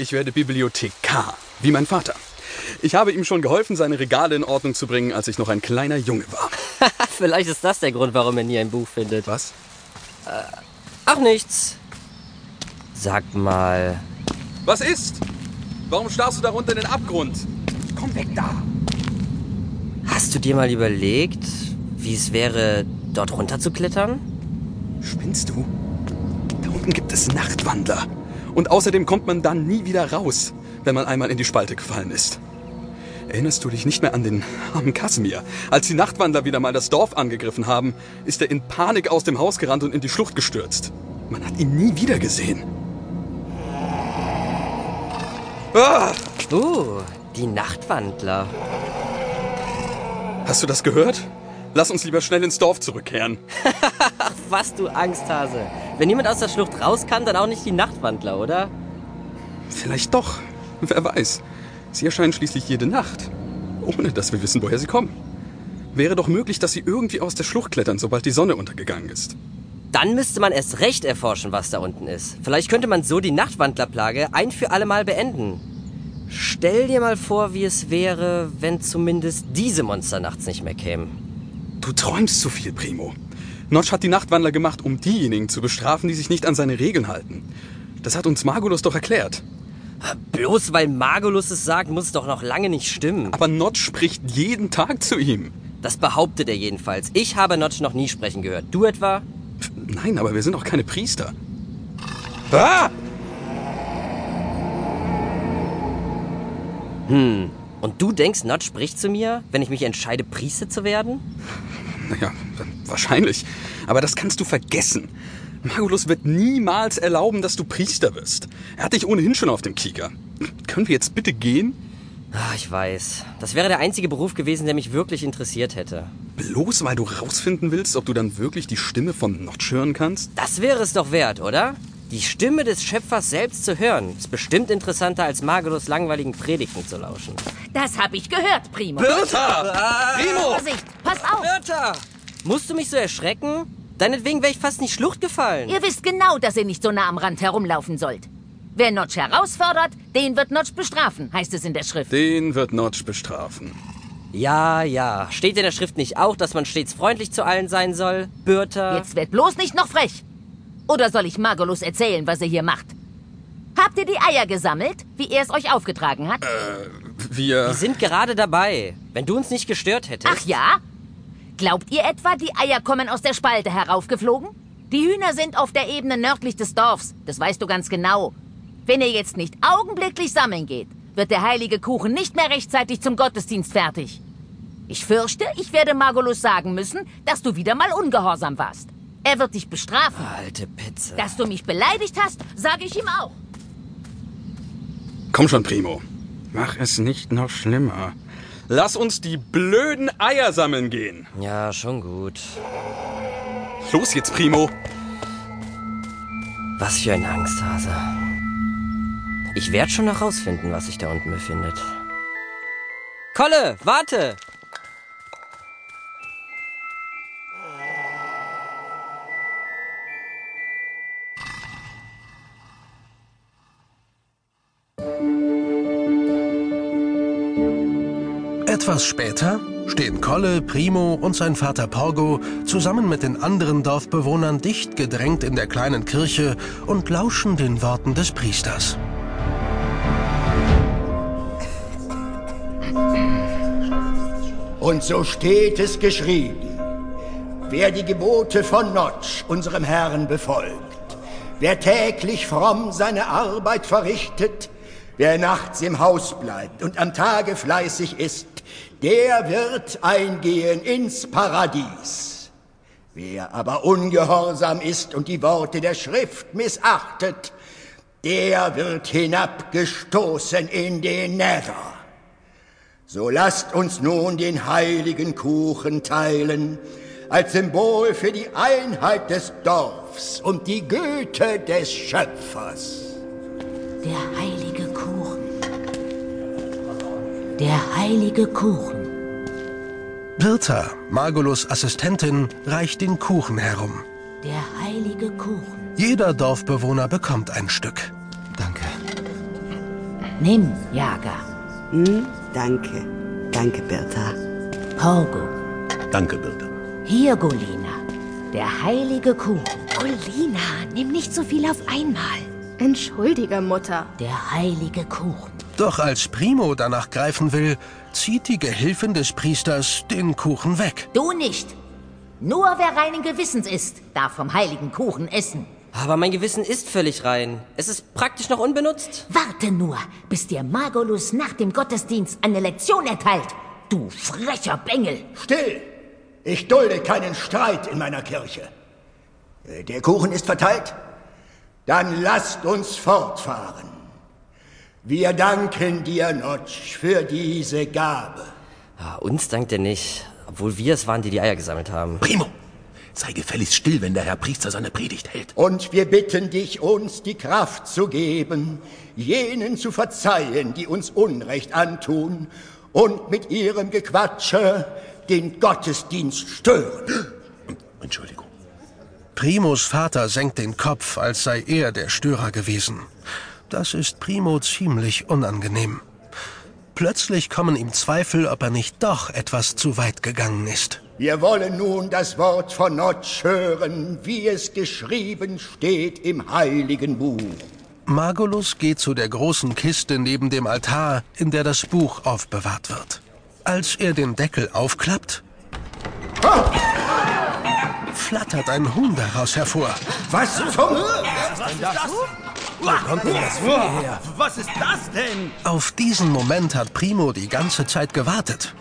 Ich werde Bibliothekar, wie mein Vater. Ich habe ihm schon geholfen, seine Regale in Ordnung zu bringen, als ich noch ein kleiner Junge war. Vielleicht ist das der Grund, warum er nie ein Buch findet. Was? Ach, nichts. Sag mal, Was ist? Warum starrst du da runter in den Abgrund? Komm weg da! hast du dir mal überlegt, wie es wäre, dort runter zu klettern? Spinnst du? Da unten gibt es Nachtwandler. Und außerdem kommt man dann nie wieder raus, wenn man einmal in die Spalte gefallen ist. Erinnerst du dich nicht mehr an den armen Kasimir? Als die Nachtwandler wieder mal das Dorf angegriffen haben, ist er in Panik aus dem Haus gerannt und in die Schlucht gestürzt. Man hat ihn nie wieder gesehen. Ah! Uh, die Nachtwandler. Hast du das gehört? Lass uns lieber schnell ins Dorf zurückkehren. Was, du Angsthase. Wenn niemand aus der Schlucht raus kann, dann auch nicht die Nachtwandler, oder? Vielleicht doch. Wer weiß. Sie erscheinen schließlich jede Nacht. Ohne dass wir wissen, woher sie kommen. Wäre doch möglich, dass sie irgendwie aus der Schlucht klettern, sobald die Sonne untergegangen ist. Dann müsste man erst recht erforschen, was da unten ist. Vielleicht könnte man so die Nachtwandlerplage ein für alle Mal beenden. Stell dir mal vor, wie es wäre, wenn zumindest diese Monster nachts nicht mehr kämen. Du träumst zu viel, Primo. Notch hat die Nachtwandler gemacht, um diejenigen zu bestrafen, die sich nicht an seine Regeln halten. Das hat uns Margulus doch erklärt. Bloß weil Magulus es sagt, muss es doch noch lange nicht stimmen. Aber Notch spricht jeden Tag zu ihm. Das behauptet er jedenfalls. Ich habe Notch noch nie sprechen gehört. Du etwa? Nein, aber wir sind doch keine Priester. Ah! Und du denkst, Notch spricht zu mir, wenn ich mich entscheide, Priester zu werden? Naja, wahrscheinlich. Aber das kannst du vergessen. Magulus wird niemals erlauben, dass du Priester wirst. Er hat dich ohnehin schon auf dem Kieker. Können wir jetzt bitte gehen? Ah, ich weiß. Das wäre der einzige Beruf gewesen, der mich wirklich interessiert hätte. Bloß weil du rausfinden willst, ob du dann wirklich die Stimme von Notch hören kannst? Das wäre es doch wert, oder? Die Stimme des Schöpfers selbst zu hören, ist bestimmt interessanter, als Magulus langweiligen Predigten zu lauschen. Das habe ich gehört, Primo. Bertha! Primo! Vorsicht, passt auf. Bertha! Musst du mich so erschrecken? Deinetwegen wäre ich fast in die Schlucht gefallen. Ihr wisst genau, dass ihr nicht so nah am Rand herumlaufen sollt. Wer Notch herausfordert, den wird Notch bestrafen, heißt es in der Schrift. Den wird Notch bestrafen. Ja, ja. Steht in der Schrift nicht auch, dass man stets freundlich zu allen sein soll? Bertha? Jetzt wird bloß nicht noch frech. Oder soll ich Magolus erzählen, was er hier macht? Habt ihr die Eier gesammelt, wie er es euch aufgetragen hat? Wir. Wir sind gerade dabei. Wenn du uns nicht gestört hättest. Ach ja? Glaubt ihr etwa, die Eier kommen aus der Spalte heraufgeflogen? Die Hühner sind auf der Ebene nördlich des Dorfs, das weißt du ganz genau. Wenn ihr jetzt nicht augenblicklich sammeln geht, wird der heilige Kuchen nicht mehr rechtzeitig zum Gottesdienst fertig. Ich fürchte, ich werde Magolus sagen müssen, dass du wieder mal ungehorsam warst. Er wird dich bestrafen. Alte Pizza. Dass du mich beleidigt hast, sage ich ihm auch. Komm schon, Primo. Mach es nicht noch schlimmer. Lass uns die blöden Eier sammeln gehen. Ja, schon gut. Los jetzt, Primo. Was für ein Angsthase. Ich werde schon noch rausfinden, was sich da unten befindet. Kolle, warte! Etwas später stehen Kolle, Primo und sein Vater Porgo zusammen mit den anderen Dorfbewohnern dicht gedrängt in der kleinen Kirche und lauschen den Worten des Priesters. Und so steht es geschrieben. Wer die Gebote von Notch, unserem Herrn, befolgt, wer täglich fromm seine Arbeit verrichtet, wer nachts im Haus bleibt und am Tage fleißig ist, der wird eingehen ins Paradies. Wer aber ungehorsam ist und die Worte der Schrift missachtet, der wird hinabgestoßen in den Nether. So lasst uns nun den heiligen Kuchen teilen, als Symbol für die Einheit des Dorfs und die Güte des Schöpfers. Der heilige Der heilige Kuchen. Birta, Magulus Assistentin, reicht den Kuchen herum. Der heilige Kuchen. Jeder Dorfbewohner bekommt ein Stück. Danke. Nimm, Jager. Hm, danke. Danke, Bertha. Porgo. Danke, Birte. Hier, Golina. Der heilige Kuchen. Olina, nimm nicht so viel auf einmal. Entschuldige, Mutter. Der heilige Kuchen. Doch als Primo danach greifen will, zieht die Gehilfin des Priesters den Kuchen weg. Du nicht. Nur wer reinen Gewissens ist, darf vom heiligen Kuchen essen. Aber mein Gewissen ist völlig rein. Es ist praktisch noch unbenutzt. Warte nur, bis dir Magolus nach dem Gottesdienst eine Lektion erteilt. Du frecher Bengel. Still! Ich dulde keinen Streit in meiner Kirche. Äh, Der Kuchen ist verteilt? Dann lasst uns fortfahren. Wir danken dir, Notch, für diese Gabe. Ah, uns dankt er nicht. Obwohl wir es waren, die die Eier gesammelt haben. Primo, sei gefälligst still, wenn der Herr Priester seine Predigt hält. Und wir bitten dich, uns die Kraft zu geben, jenen zu verzeihen, die uns Unrecht antun und mit ihrem Gequatsche den Gottesdienst stören. Entschuldigung. Primos Vater senkt den Kopf, als sei er der Störer gewesen. Das ist Primo ziemlich unangenehm. Plötzlich kommen ihm Zweifel, ob er nicht doch etwas zu weit gegangen ist. Wir wollen nun das Wort von Notch hören, wie es geschrieben steht im heiligen Buch. Magulus geht zu der großen Kiste neben dem Altar, in der das Buch aufbewahrt wird. Als er den Deckel aufklappt, flattert ein Huhn daraus hervor. Was zum... Was ist das denn? Auf diesen Moment hat Primo die ganze Zeit gewartet.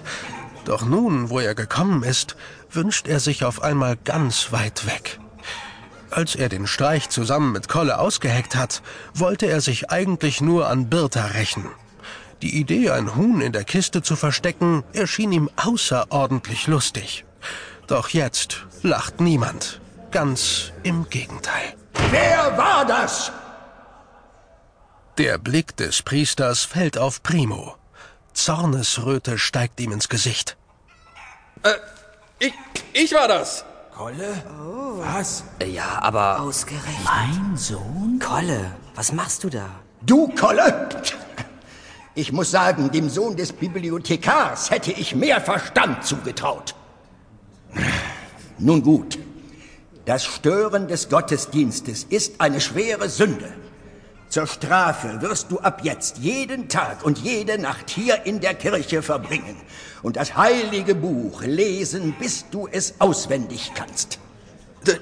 Doch nun, wo er gekommen ist, wünscht er sich auf einmal ganz weit weg. Als er den Streich zusammen mit Kolle ausgeheckt hat, wollte er sich eigentlich nur an Birta rächen. Die Idee, ein Huhn in der Kiste zu verstecken, erschien ihm außerordentlich lustig. Doch jetzt lacht niemand. Ganz im Gegenteil. Wer war das? Der Blick des Priesters fällt auf Primo. Zornesröte steigt ihm ins Gesicht. Ich, ich war das. Kolle? Was? Äh, Ja, aber... Ausgerechnet. Mein Sohn? Kolle, was machst du da? Du, Kolle? Ich muss sagen, dem Sohn des Bibliothekars hätte ich mehr Verstand zugetraut. Nun gut, das Stören des Gottesdienstes ist eine schwere Sünde. Zur Strafe wirst du ab jetzt jeden Tag und jede Nacht hier in der Kirche verbringen und das heilige Buch lesen, bis du es auswendig kannst. D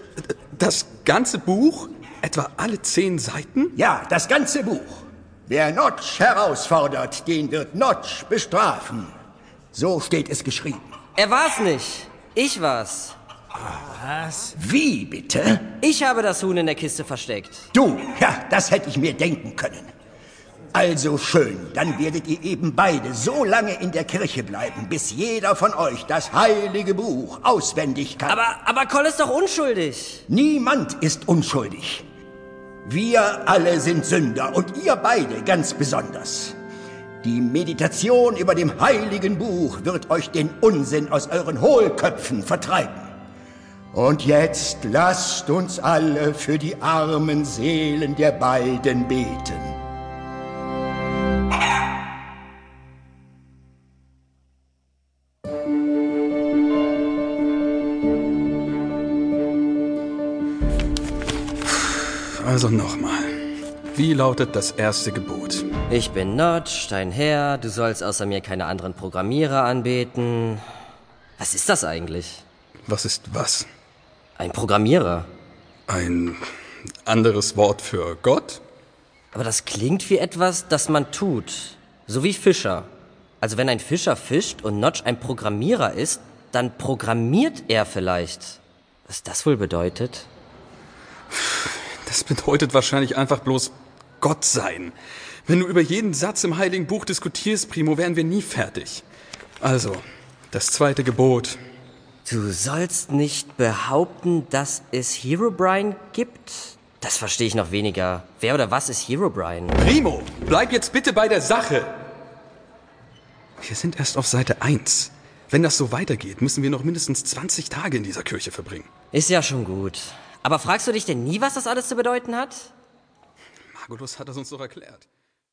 das ganze Buch? Etwa alle zehn Seiten? Ja, das ganze Buch. Wer Notch herausfordert, den wird Notch bestrafen. So steht es geschrieben. Er war's nicht. Ich war's. Wie bitte? Ich habe das Huhn in der Kiste versteckt. Du, ja, das hätte ich mir denken können. Also schön, dann werdet ihr eben beide so lange in der Kirche bleiben, bis jeder von euch das heilige Buch auswendig kann. Aber, aber Kolle ist doch unschuldig. Niemand ist unschuldig. Wir alle sind Sünder und ihr beide ganz besonders. Die Meditation über dem heiligen Buch wird euch den Unsinn aus euren Hohlköpfen vertreiben. Und jetzt lasst uns alle für die armen Seelen der beiden beten. Also nochmal. Wie lautet das erste Gebot? Ich bin Notch, dein Herr. Du sollst außer mir keine anderen Programmierer anbeten. Was ist das eigentlich? Was ist was? Ein Programmierer. Ein anderes Wort für Gott? Aber das klingt wie etwas, das man tut. So wie Fischer. Also wenn ein Fischer fischt und Notch ein Programmierer ist, dann programmiert er vielleicht. Was das wohl bedeutet? Das bedeutet wahrscheinlich einfach bloß Gott sein. Wenn du über jeden Satz im Heiligen Buch diskutierst, Primo, wären wir nie fertig. Also, das zweite Gebot. Du sollst nicht behaupten, dass es Herobrine gibt? Das verstehe ich noch weniger. Wer oder was ist Herobrine? Primo, bleib jetzt bitte bei der Sache. Wir sind erst auf Seite 1. Wenn das so weitergeht, müssen wir noch mindestens 20 Tage in dieser Kirche verbringen. Ist ja schon gut. Aber fragst du dich denn nie, was das alles zu bedeuten hat? Magulus hat es uns doch erklärt.